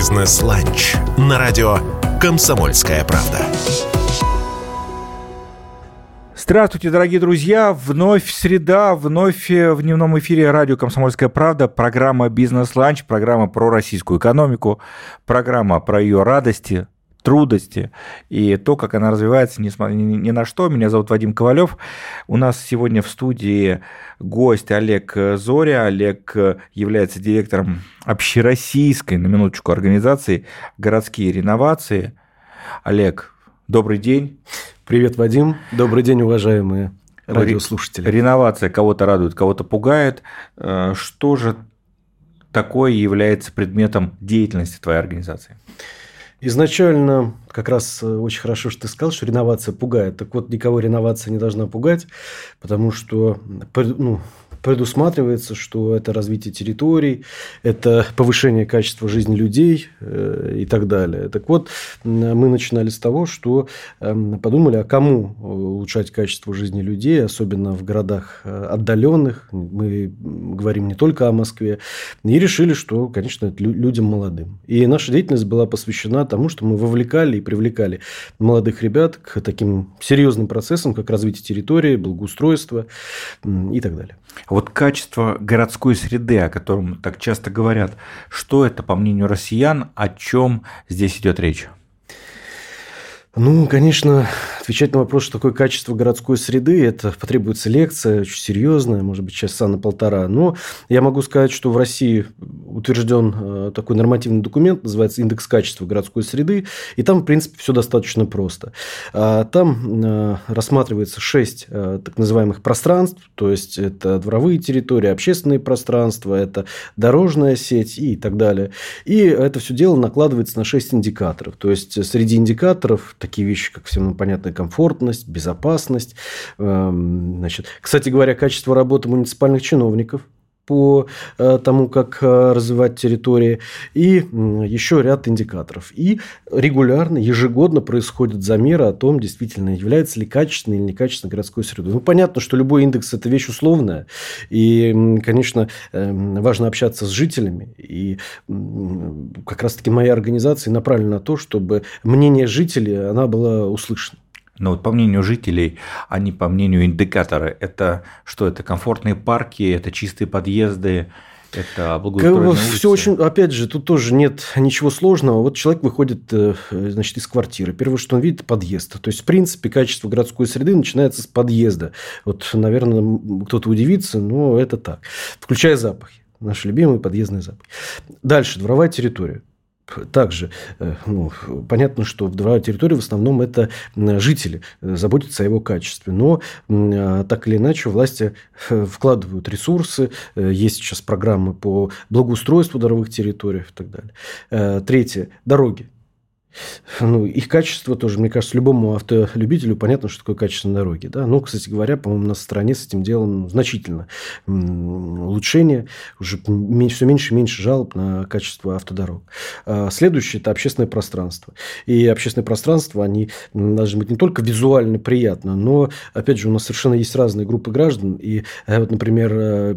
Бизнес-ланч на радио «Комсомольская правда». Здравствуйте, дорогие друзья! Вновь среда, вновь в дневном эфире радио «Комсомольская правда», программа «Бизнес-ланч», программа про российскую экономику, программа про ее радости, трудности и то, как она развивается, несмотря ни на что. Меня зовут Вадим Ковалев. У нас сегодня в студии гость Олег Зоря. Олег является директором общероссийской, на минуточку, организации «Городские реновации». Олег, добрый день. Привет, Вадим. Добрый день, уважаемые радиослушатели. Реновация кого-то радует, кого-то пугает. Э, что же такое является предметом деятельности твоей организации? Изначально как раз э, очень хорошо, что ты сказал, что реновация пугает. Так вот, никого реновация не должна пугать, потому что ну, предусматривается, что это развитие территорий, это повышение качества жизни людей э, и так далее. Так вот, мы начинали с того, что эм, подумали, а кому улучшать качество жизни людей, особенно в городах э, отдаленных. Мы говорим не только о Москве. И решили, что, конечно, это людям молодым. И наша деятельность была посвящена тому, что мы вовлекали и привлекали молодых ребят к таким серьезным процессам, как развитие территории, благоустройство и так далее. Вот качество городской среды, о котором так часто говорят, что это, по мнению россиян, о чем здесь идет речь? Ну, конечно, отвечать на вопрос, что такое качество городской среды, это потребуется лекция, очень серьезная, может быть, часа на полтора. Но я могу сказать, что в России утвержден э, такой нормативный документ, называется индекс качества городской среды, и там, в принципе, все достаточно просто. А, там э, рассматривается шесть э, так называемых пространств, то есть это дворовые территории, общественные пространства, это дорожная сеть и так далее. И это все дело накладывается на шесть индикаторов. То есть среди индикаторов такие вещи, как всем понятная комфортность, безопасность. Эм, значит, кстати говоря, качество работы муниципальных чиновников по э, тому, как э, развивать территории, и еще ряд индикаторов. И регулярно, ежегодно происходят замеры о том, действительно, является ли качественной или некачественной городской средой. Ну, понятно, что любой индекс – это вещь условная, и, конечно, эм, важно общаться с жителями, и как раз-таки моя организация направлена на то, чтобы мнение жителей, она была услышана. Но вот по мнению жителей, а не по мнению индикатора, это что? Это комфортные парки, это чистые подъезды, это благоустроенные улицы. Все очень, опять же, тут тоже нет ничего сложного. Вот человек выходит, э, значит, из квартиры. Первое, что он видит, подъезд. То есть, в принципе, качество городской среды начинается с подъезда. Вот, наверное, кто-то удивится, но это так. Включая запахи. Наши любимые подъездные запахи. Дальше, дворовая территория. Также э, ну, понятно, что в дворовой территории в основном это жители э, заботятся о его качестве. Но а, так или иначе власти э, вкладывают ресурсы. Есть сейчас программы по благоустройству дворовых территорий и так далее. Третье. Дороги. Ну, их качество тоже, мне кажется, любому автолюбителю понятно, что такое качество на дороге. Да? Ну, кстати говоря, по-моему, на стране с этим делом значительно улучшение. Уже все меньше и меньше жалоб на качество автодорог. А следующее – это общественное пространство. И общественное пространство, они должны быть не только визуально приятно, но, опять же, у нас совершенно есть разные группы граждан. И э, вот, например, э,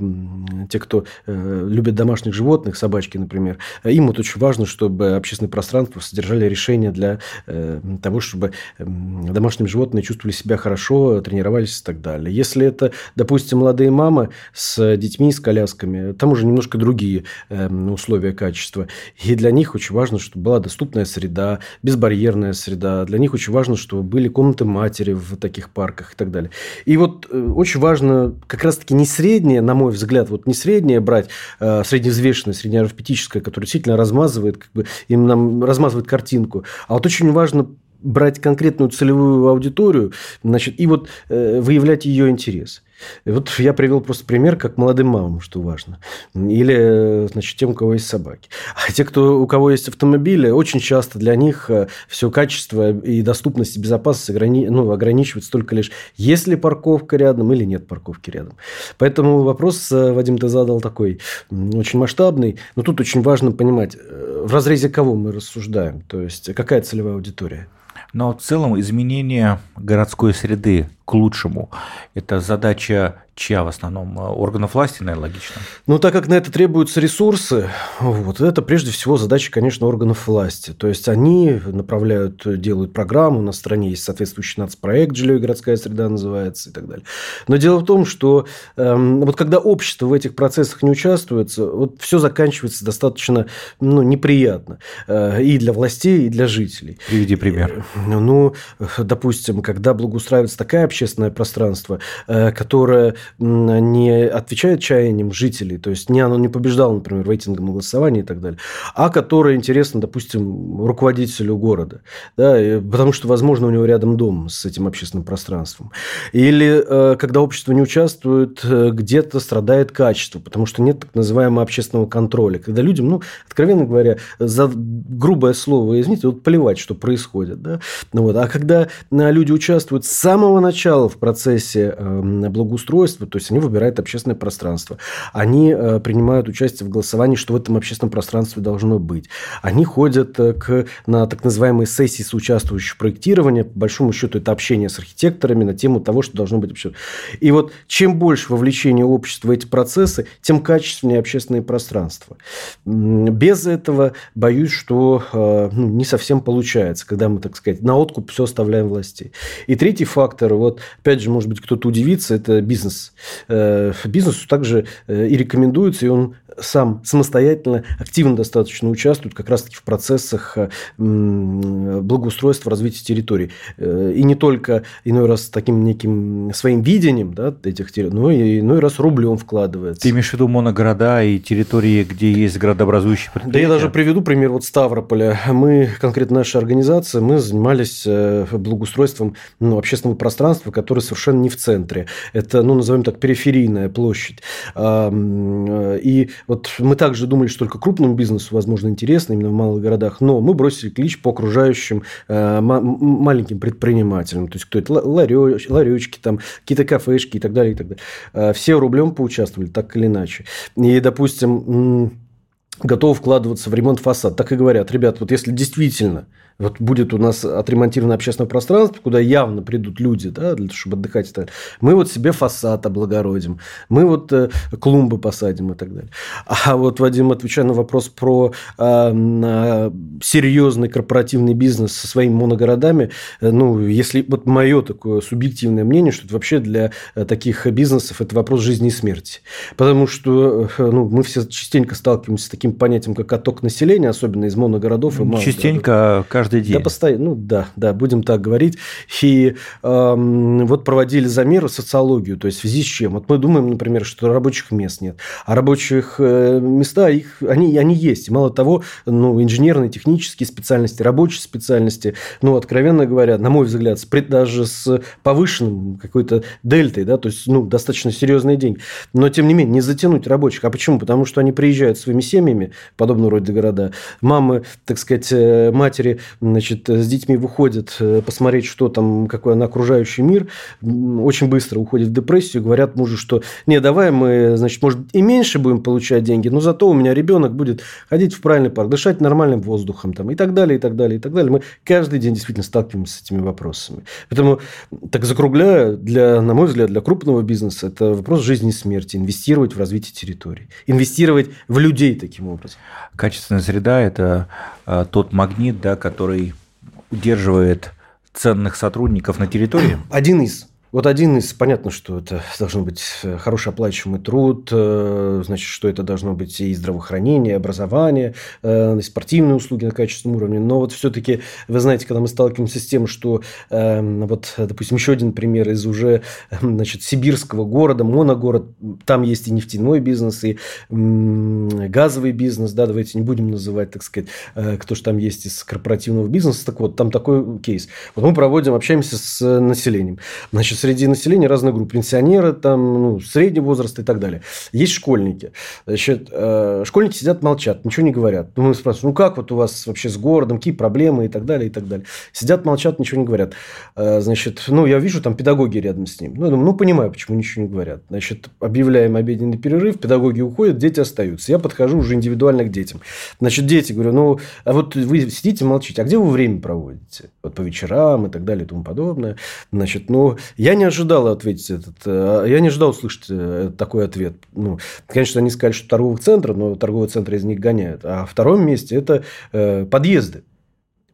те, кто э, любят домашних животных, собачки, например, им вот очень важно, чтобы общественное пространство содержали решения решения для э, того, чтобы домашние животные чувствовали себя хорошо, тренировались и так далее. Если это, допустим, молодые мамы с детьми, с колясками, там уже немножко другие э, условия качества. И для них очень важно, чтобы была доступная среда, безбарьерная среда. Для них очень важно, чтобы были комнаты матери в таких парках и так далее. И вот э, очень важно как раз-таки не среднее, на мой взгляд, вот не среднее брать, а средневзвешенное, среднеарифметическое, которое действительно размазывает, как бы, им нам размазывает картинку рынку. А вот очень важно брать конкретную целевую аудиторию значит, и вот э, выявлять ее интерес. Вот я привел просто пример, как молодым мамам, что важно. Или, значит, тем, у кого есть собаки. А те, кто, у кого есть автомобили, очень часто для них э, все качество и доступность и безопасность ограни... ну, ограничивается только лишь, есть ли парковка рядом или нет парковки рядом. Поэтому вопрос, э, Вадим, ты задал такой очень масштабный. Но тут очень важно понимать, э, в разрезе кого мы рассуждаем. То есть, какая целевая аудитория. Но в целом изменение городской среды к лучшему – это задача чья в основном? Органов власти, наверное, логично. Ну, так как на это требуются ресурсы, вот, это прежде всего задача, конечно, органов власти. То есть, они направляют, делают программу, на стране есть соответствующий нацпроект «Жилье и городская среда» называется и так далее. Но дело в том, что э, вот когда общество в этих процессах не участвует, вот все заканчивается достаточно ну, неприятно э, и для властей, и для жителей. Приведи пример. Э, ну, допустим, когда благоустраивается такое общественное пространство, э, которое не отвечает чаяниям жителей, то есть не оно не побеждало, например, в рейтинговом голосовании и так далее, а которое интересно, допустим, руководителю города, да, потому что, возможно, у него рядом дом с этим общественным пространством. Или э, когда общество не участвует, э, где-то страдает качество, потому что нет так называемого общественного контроля, когда людям, ну, откровенно говоря, за грубое слово, извините, вот плевать, что происходит, да, ну, вот, а когда люди участвуют с самого начала в процессе эм, благоустройства, то есть они выбирают общественное пространство, они э, принимают участие в голосовании, что в этом общественном пространстве должно быть, они ходят э, к, на так называемые сессии соучаствующих проектирования, по большому счету это общение с архитекторами на тему того, что должно быть вообще. И вот чем больше вовлечения общества в эти процессы, тем качественнее общественное пространство. Без этого, боюсь, что э, ну, не совсем получается, когда мы, так сказать, на откуп все оставляем властей. И третий фактор, вот опять же, может быть, кто-то удивится, это бизнес. Э, бизнесу также э, и рекомендуется, и он сам самостоятельно, активно достаточно участвует как раз-таки в процессах э, благоустройства, развития территорий. И не только иной раз таким неким своим видением да, этих территорий, но и иной раз рублем вкладывается. Ты имеешь в виду моногорода и территории, где есть градообразующие предприятия? Да я даже приведу пример вот Ставрополя. Мы, конкретно наша организация, мы занимались благоустройством ну, общественного пространства, которое совершенно не в центре. Это, ну, назовем так, периферийная площадь. И вот мы также думали, что только крупному бизнесу, возможно, интересно именно в малых городах, но мы бросили клич по окружающим э, маленьким предпринимателям. То есть, кто это? Ларечки, там, какие-то кафешки и так далее, и так далее. Э, все рублем поучаствовали, так или иначе. И, допустим, готовы вкладываться в ремонт фасада. Так и говорят, ребят, вот если действительно вот будет у нас отремонтировано общественное пространство, куда явно придут люди, да, для того, чтобы отдыхать и так далее. Мы вот себе фасад облагородим, мы вот э, клумбы посадим и так далее. А вот, Вадим, отвечая на вопрос про э, серьезный корпоративный бизнес со своими моногородами, э, ну, если вот мое такое субъективное мнение, что это вообще для э, таких бизнесов это вопрос жизни и смерти. Потому что э, ну, мы все частенько сталкиваемся с таким понятием, как отток населения, особенно из моногородов и малых Частенько, каждый каждый день. Да, постоянно. Ну, да, да, будем так говорить. И э, вот проводили замеры социологию, то есть в связи с чем? Вот мы думаем, например, что рабочих мест нет. А рабочих э, места, их, они, они есть. Мало того, ну, инженерные, технические специальности, рабочие специальности, ну, откровенно говоря, на мой взгляд, с, даже с повышенным какой-то дельтой, да, то есть, ну, достаточно серьезные деньги. Но, тем не менее, не затянуть рабочих. А почему? Потому что они приезжают своими семьями, подобного рода города. Мамы, так сказать, э, матери значит, с детьми выходят э, посмотреть, что там, какой на окружающий мир, очень быстро уходят в депрессию, говорят мужу, что не, давай мы, значит, может, и меньше будем получать деньги, но зато у меня ребенок будет ходить в правильный парк, дышать нормальным воздухом там, и так далее, и так далее, и так далее. Мы каждый день действительно сталкиваемся с этими вопросами. Поэтому, так закругляя, для, на мой взгляд, для крупного бизнеса это вопрос жизни и смерти, инвестировать в развитие территорий, инвестировать в людей таким образом. Качественная среда – это а, тот магнит, да, который удерживает ценных сотрудников на территории? Один из. Вот один из, понятно, что это должно быть э, хороший оплачиваемый труд, э, значит, что это должно быть и здравоохранение, и образование, э, и спортивные услуги на качественном уровне. Но вот все-таки, вы знаете, когда мы сталкиваемся с тем, что, вот, допустим, еще один пример из уже, значит, сибирского города, моногород, там есть и нефтяной бизнес, и газовый бизнес, да, давайте не будем называть, так сказать, кто же там есть из корпоративного бизнеса. Так вот, там такой кейс. Вот мы проводим, общаемся с населением. Значит, среди населения разных групп. Пенсионеры, там, ну, среднего возраста и так далее. Есть школьники. Значит, э, школьники сидят, молчат, ничего не говорят. Ну, мы спрашиваем, ну, как вот у вас вообще с городом, какие проблемы и так далее, и так далее. Сидят, молчат, ничего не говорят. Э, значит, ну, я вижу там педагоги рядом с ним. Ну, я думаю, ну, понимаю, почему ничего не говорят. Значит, объявляем обеденный перерыв, педагоги уходят, дети остаются. Я подхожу уже индивидуально к детям. Значит, дети, говорю, ну, а вот вы сидите, молчите, а где вы время проводите? Вот по вечерам и так далее и тому подобное. Значит, ну, я Я не ожидал ответить этот, э, я не ожидал услышать э, такой ответ. Ну, конечно, они сказали, что торговых центров, но торговые центры из них гоняют. А втором месте это э, подъезды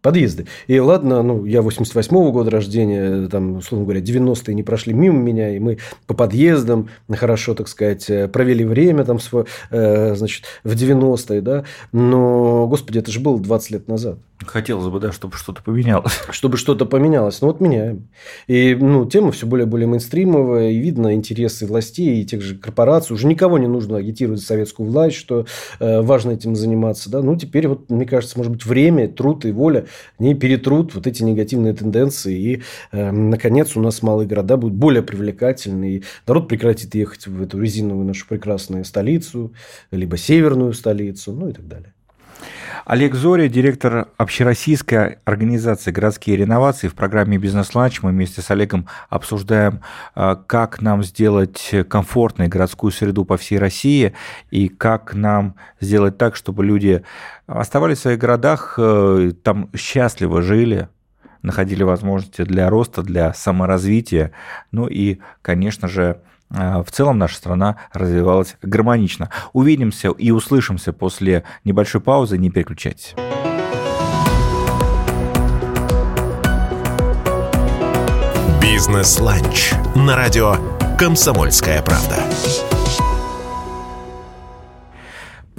подъезды. И ладно, ну, я 88-го года рождения, там, условно говоря, 90-е не прошли мимо меня, и мы по подъездам хорошо, так сказать, э, провели время там, э, значит, в 90-е, да, но, господи, это же было 20 лет назад. Хотелось бы, да, чтобы что-то поменялось. Чтобы что-то поменялось. Ну, вот меняем. И, ну, тема все более и более мейнстримовая, и видно интересы властей и тех же корпораций. Уже никого не нужно агитировать советскую власть, что э, важно этим заниматься, да. Ну, теперь, вот, мне кажется, может быть, время, труд и воля не перетрут вот эти негативные тенденции. И, э, наконец, у нас малые города будут более привлекательны. И народ прекратит ехать в эту резиновую нашу прекрасную столицу, либо северную столицу, ну и так далее. Олег Зори, директор общероссийской организации «Городские реновации». В программе «Бизнес-ланч» мы вместе с Олегом обсуждаем, э, как нам сделать комфортной городскую среду по всей России и как нам сделать так, чтобы люди оставались в своих городах, э, там счастливо жили, находили возможности для роста, для саморазвития, ну и, конечно же, в целом наша страна развивалась гармонично. Увидимся и услышимся после небольшой паузы, не переключайтесь. Бизнес-ланч на радио «Комсомольская правда».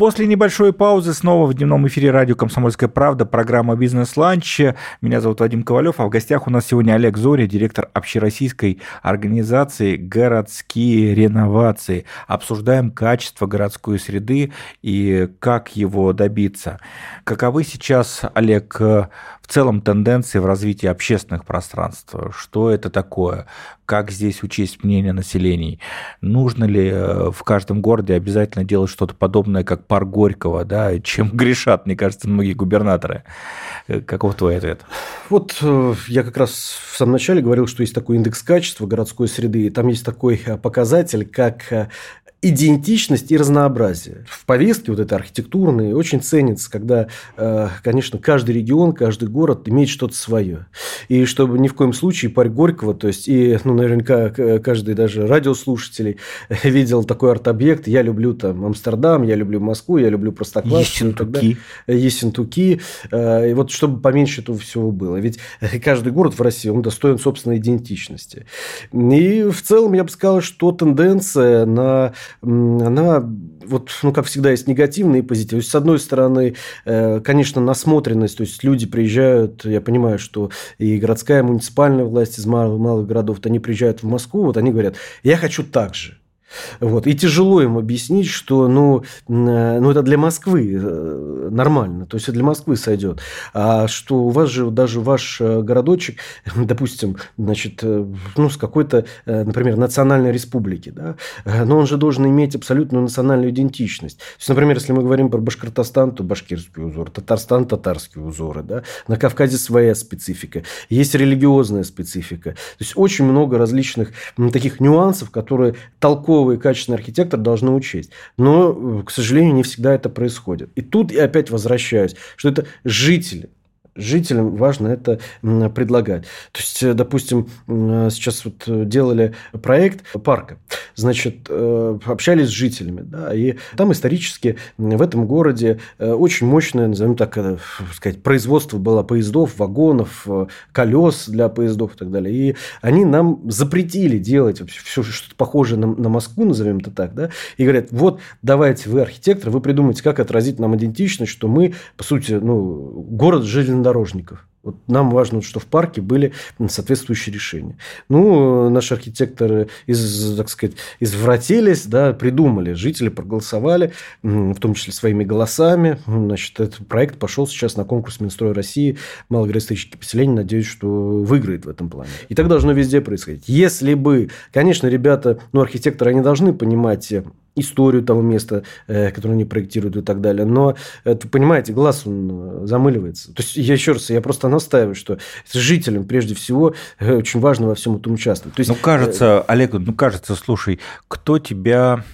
После небольшой паузы снова в дневном эфире радио «Комсомольская правда» программа «Бизнес-ланч». Меня зовут Вадим Ковалев, а в гостях у нас сегодня Олег Зоря, директор общероссийской организации «Городские реновации». Обсуждаем качество городской среды и как его добиться. Каковы сейчас, Олег, в целом тенденции в развитии общественных пространств? Что это такое? Как здесь учесть мнение населения? Нужно ли э, в каждом городе обязательно делать что-то подобное, как парк Горького, да, чем грешат, мне кажется, многие губернаторы? Э, каков твой ответ? Вот э, я как раз в самом начале говорил, что есть такой индекс качества городской среды, и там есть такой показатель, как идентичность и разнообразие. В повестке вот этой архитектурной очень ценится, когда, э, конечно, каждый регион, каждый город имеет что-то свое. И чтобы ни в коем случае парк Горького, то есть, и, ну, наверняка каждый даже радиослушателей видел такой арт-объект. Я люблю там Амстердам, я люблю Москву, я люблю Простоквашино. Ессентуки. Ессентуки. Э, и вот чтобы поменьше этого всего было. Ведь каждый город в России, он достоин собственной идентичности. И в целом я бы сказал, что тенденция на она, вот, ну, как всегда, есть негативные и позитивные. С одной стороны, э, конечно, насмотренность, то есть люди приезжают, я понимаю, что и городская муниципальная власть из малых, малых городов, они приезжают в Москву, вот они говорят, я хочу так же. Вот. И тяжело им объяснить, что ну, ну, это для Москвы э, нормально, то есть для Москвы сойдет. А что у вас же даже ваш э, городочек, допустим, значит, э, ну, с какой-то, например, национальной республики, да, но он же должен иметь абсолютную национальную идентичность. То есть, например, если мы говорим про Башкортостан, то башкирский узор, Татарстан – татарские узоры, да, на Кавказе своя специфика, есть религиозная специфика. То есть, очень много различных таких нюансов, которые толково толковый и качественный архитектор должны учесть. Но, к сожалению, не всегда это происходит. И тут я опять возвращаюсь, что это жители жителям важно это предлагать. То есть, э, допустим, сейчас вот делали проект парка, значит, э, общались с жителями, да, и там исторически в этом городе э, очень мощное, назовем так сказать, производство было поездов, вагонов, колес для поездов и так далее. И они нам запретили делать все что-то похожее на, на Москву, назовем это так, да, и говорят, вот, давайте вы архитектор, вы придумайте, как отразить нам идентичность, что мы, по сути, ну, город жили железнодорожников. Вот нам важно, что в парке были соответствующие решения. Ну, наши архитекторы из, так сказать, извратились, да, придумали, жители проголосовали, в том числе своими голосами. Значит, этот проект пошел сейчас на конкурс Минстроя России малогородские поселения. Надеюсь, что выиграет в этом плане. И так должно везде происходить. Если бы, конечно, ребята, ну, архитекторы, они должны понимать историю того места, э, которое они проектируют и так далее. Но, это, понимаете, глаз он э, замыливается. То есть, я еще раз, я просто настаиваю, что жителям, прежде всего, э, очень важно во всем этом участвовать. То есть, ну, кажется, Олег, ну, кажется, слушай, кто тебя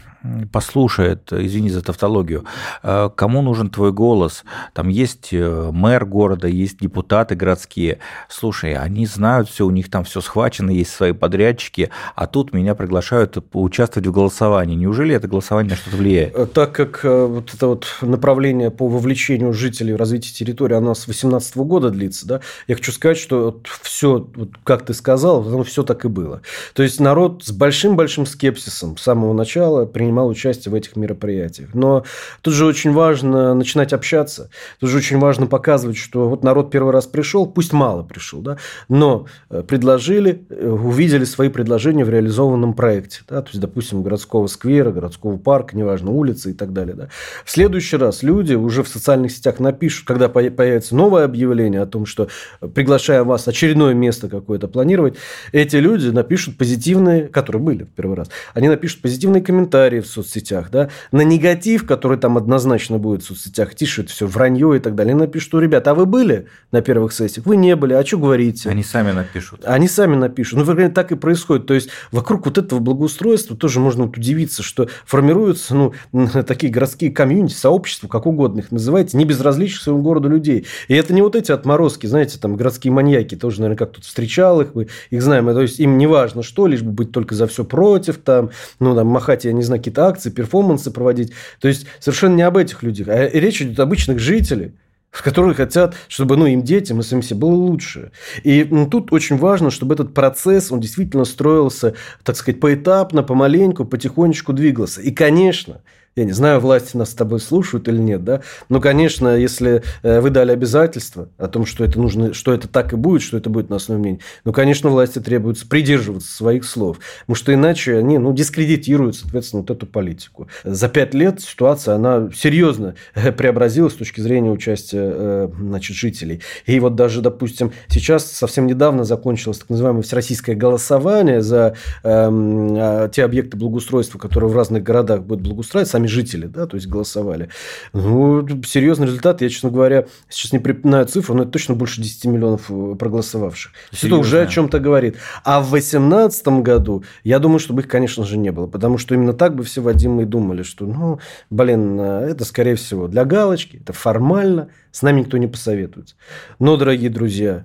послушает, извини за тавтологию, э, кому нужен твой голос? Там есть э, мэр города, есть депутаты городские. Слушай, они знают все, у них там все схвачено, есть свои подрядчики, а тут меня приглашают участвовать в голосовании. Неужели это голосование на что-то влияет? Э, так как вот это вот направление по вовлечению жителей в развитие территории, оно с 2018 года длится, да, я хочу сказать, что все, вот как ты сказал, оно все так и было. То есть народ с большим-большим скепсисом с самого начала принимал принимал участие в этих мероприятиях. Но тут же очень важно начинать общаться, тут же очень важно показывать, что вот народ первый раз пришел, пусть мало пришел, да, но э, предложили, э, увидели свои предложения в реализованном проекте. Да, то есть, допустим, городского сквера, городского парка, неважно, улицы и так далее. Да. В следующий раз люди уже в социальных сетях напишут, когда появится новое объявление о том, что э, приглашаем вас очередное место какое-то планировать, эти люди напишут позитивные, которые были в первый раз, они напишут позитивные комментарии в соцсетях, да, на негатив, который там однозначно будет в соцсетях, тишет все вранье и так далее, напишут, что, ребята, а вы были на первых сессиях? Вы не были, а что говорите? Они сами напишут. Они сами напишут. Ну, вероятно, так и происходит. То есть, вокруг вот этого благоустройства тоже можно вот удивиться, что формируются, ну, такие городские комьюнити, сообщества, как угодно их называйте, не безразличных своему городу людей. И это не вот эти отморозки, знаете, там, городские маньяки, тоже, наверное, как тут встречал их, мы их знаем. То есть, им не важно что, лишь бы быть только за все против, там, ну, там, махать, я не знаю, какие-то акции, перформансы проводить. То есть, совершенно не об этих людях. А речь идет о обычных жителях которые хотят, чтобы ну, им детям и самим себе было лучше. И ну, тут очень важно, чтобы этот процесс, он действительно строился, так сказать, поэтапно, помаленьку, потихонечку двигался. И, конечно, я не знаю, власти нас с тобой слушают или нет, да, но, конечно, если э, вы дали обязательство о том, что это нужно, что это так и будет, что это будет на основе мнения, ну, конечно, власти требуется придерживаться своих слов, потому что иначе они, ну, дискредитируют, соответственно, вот эту политику. За пять лет ситуация, она серьезно э, преобразилась с точки зрения участия, э, значит, жителей. И вот даже, допустим, сейчас совсем недавно закончилось так называемое всероссийское голосование за э, те объекты благоустройства, которые в разных городах будут благоустраивать, сами сами жители, да, то есть голосовали. Ну, серьезный результат. Я, честно говоря, сейчас не припоминаю цифру, но это точно больше 10 миллионов э, проголосовавших. Серьезно? Это уже о чем-то говорит. А в 2018 году, я думаю, чтобы их, конечно же, не было. Потому что именно так бы все Вадимы и думали, что, ну, блин, э, это, скорее всего, для галочки, это формально, с нами никто не посоветуется. Но, дорогие друзья,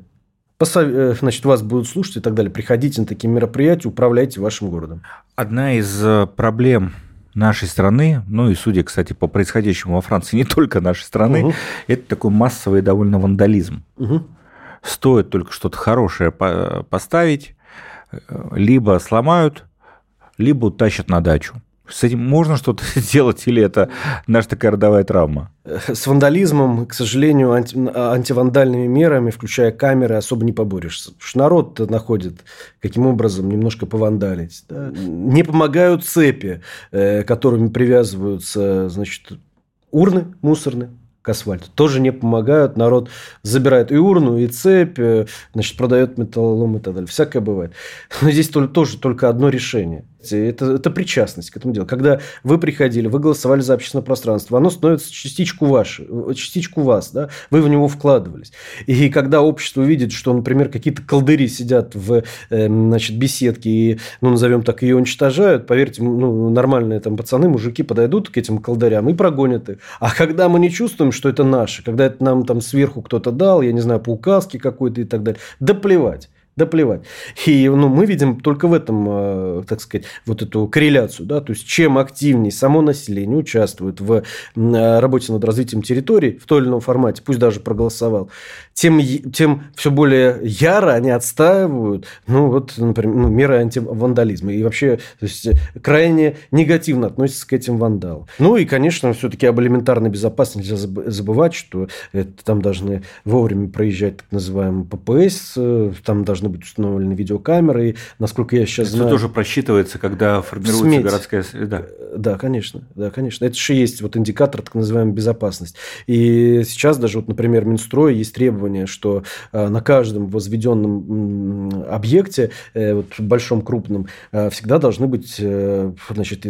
э, значит, вас будут слушать и так далее. Приходите на такие мероприятия, управляйте вашим городом. Одна из проблем нашей страны, ну и судя, кстати, по происходящему во Франции, не только нашей страны, угу. это такой массовый довольно вандализм. Угу. Стоит только что-то хорошее поставить, э, либо сломают, либо утащат на дачу. С этим можно что-то сделать или это наша такая родовая травма? С вандализмом, к сожалению, анти, антивандальными мерами, включая камеры, особо не поборешься. Потому что народ находит, каким образом немножко повандалить. Да? Не помогают цепи, э, которыми привязываются значит, урны мусорные к асфальту. Тоже не помогают. Народ забирает и урну, и цепь, э, значит, продает металлолом и так далее. Всякое бывает. Но здесь тоже только одно решение. Это, это причастность к этому делу. Когда вы приходили, вы голосовали за общественное пространство, оно становится частичку ваше, частичку вас, да? вы в него вкладывались. И когда общество видит, что, например, какие-то колдыри сидят в э, значит, беседке и, ну, назовем так, ее уничтожают, поверьте, ну, нормальные там пацаны, мужики подойдут к этим колдырям и прогонят их. А когда мы не чувствуем, что это наше, когда это нам там сверху кто-то дал, я не знаю, по указке какой-то и так далее, да плевать. Да плевать. И ну, мы видим только в этом, э, так сказать, вот эту корреляцию. Да? То есть, чем активнее само население участвует в э, работе над развитием территории в той или ином формате, пусть даже проголосовал, тем, тем все более яро они отстаивают ну, вот, например, ну, меры антивандализма. И вообще то есть, крайне негативно относятся к этим вандалам. Ну и, конечно, все-таки об элементарной безопасности нельзя забывать, что это, там должны вовремя проезжать так называемый ППС, э, там должны быть установлены видеокамеры. Насколько я сейчас это знаю... тоже просчитывается, когда формируется Сметь. городская среда. Да, конечно. Да, конечно. Это же есть вот индикатор так называемой безопасности. И сейчас даже, вот, например, Минстрой есть требование, что э, на каждом возведенном объекте, э, вот, большом, крупном, э, всегда должны быть значит,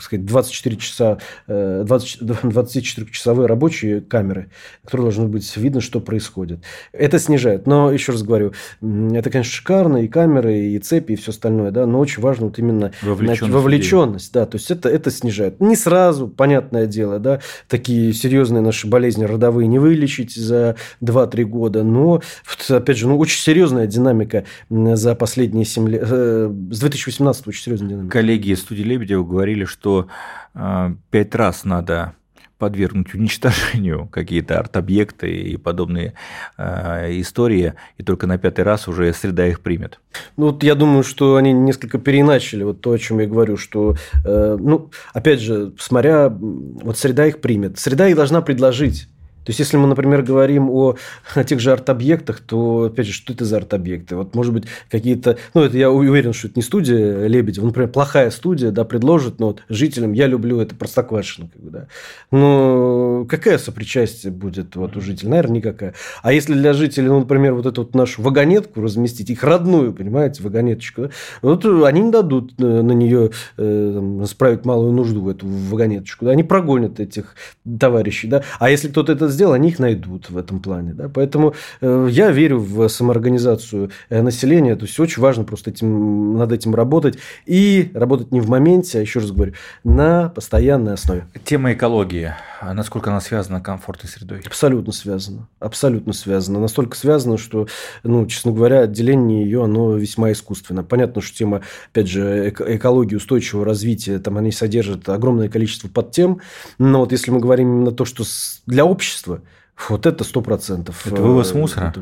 сказать, 24 часа, 24-часовые рабочие камеры, которые должны быть видно, что происходит. Это снижает. Но, еще раз говорю, это, конечно, шикарно, и камеры, и цепи, и все остальное, да, но очень важно вот именно вовлеченность, вовлеченность да, то есть это, это снижает. Не сразу, понятное дело, да, такие серьезные наши болезни родовые не вылечить за 2-3 года, но, опять же, ну, очень серьезная динамика за последние 7 лет, э, с 2018 очень серьезная динамика. Коллеги из студии Лебедева говорили, что э, пять раз надо подвергнуть уничтожению какие-то арт-объекты и подобные э, истории, и только на пятый раз уже среда их примет. Ну, вот я думаю, что они несколько переначали вот то, о чем я говорю, что, э, ну, опять же, смотря, вот среда их примет. Среда их должна предложить то есть, если мы, например, говорим о, о тех же арт-объектах, то, опять же, что это за арт-объекты? Вот, может быть, какие-то... Ну, это я уверен, что это не студия Лебедева. Например, плохая студия, да, предложит, но вот жителям я люблю это Простоквашино. Как бы, да. Но какая сопричастие будет вот у жителей? Наверное, никакая. А если для жителей, ну, например, вот эту вот нашу вагонетку разместить, их родную, понимаете, вагонеточку, да, вот они не дадут э, на нее э, справить малую нужду в эту вагонеточку. Да, они прогонят этих товарищей. Да. А если кто-то это сделал, они их найдут в этом плане. Да? Поэтому э, я верю в самоорганизацию э, населения. То есть, очень важно просто этим, над этим работать. И работать не в моменте, а еще раз говорю, на постоянной основе. Тема экологии. А насколько она связана с комфортной средой? Абсолютно связана. Абсолютно связана. Настолько связана, что, ну, честно говоря, отделение ее, оно весьма искусственно. Понятно, что тема, опять же, экологии, устойчивого развития, там они содержат огромное количество подтем. Но вот если мы говорим именно то, что для общества общества. Вот это сто процентов. Это вывоз э, мусора?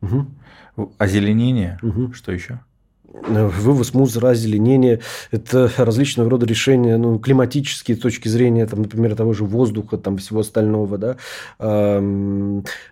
Угу. Озеленение? Угу. Что еще? Вывоз мусора, озеленение, это различного рода решения, ну, климатические точки зрения, там, например, того же воздуха, там, всего остального, да,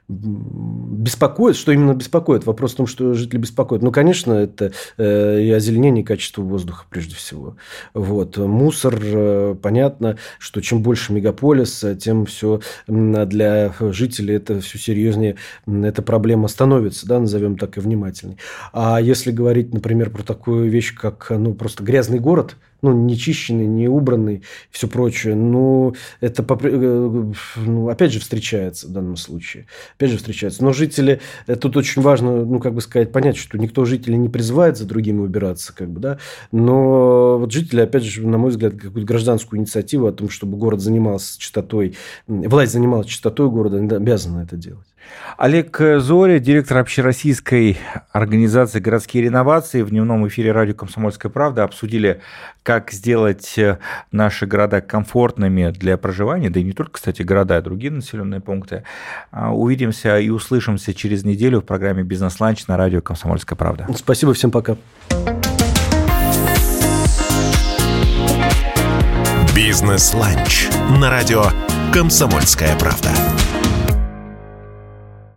беспокоит, что именно беспокоит, вопрос в том, что жители беспокоят. Ну, конечно, это э, и озеленение, качество воздуха прежде всего. Вот. Мусор, э, понятно, что чем больше мегаполиса, тем все для жителей это все серьезнее, эта проблема становится, да, назовем так и внимательней. А если говорить, например, про такую вещь, как ну, просто грязный город, ну, не чищенный, не убранный, все прочее. Ну, это, э, ну, опять же, встречается в данном случае. Опять же, встречается. Но жители, э, тут очень важно, ну, как бы сказать, понять, что никто жителей не призывает за другими убираться, как бы, да. Но вот жители, опять же, на мой взгляд, какую-то гражданскую инициативу о том, чтобы город занимался чистотой, власть занималась чистотой города, обязана это делать. Олег Зоря, директор общероссийской организации «Городские реновации» в дневном эфире радио «Комсомольская правда» обсудили, как сделать э, наши города комфортными для проживания, да и не только, кстати, города, а другие населенные пункты. А, увидимся и услышимся через неделю в программе «Бизнес-ланч» на радио «Комсомольская правда». Спасибо, всем пока. «Бизнес-ланч» на радио «Комсомольская правда».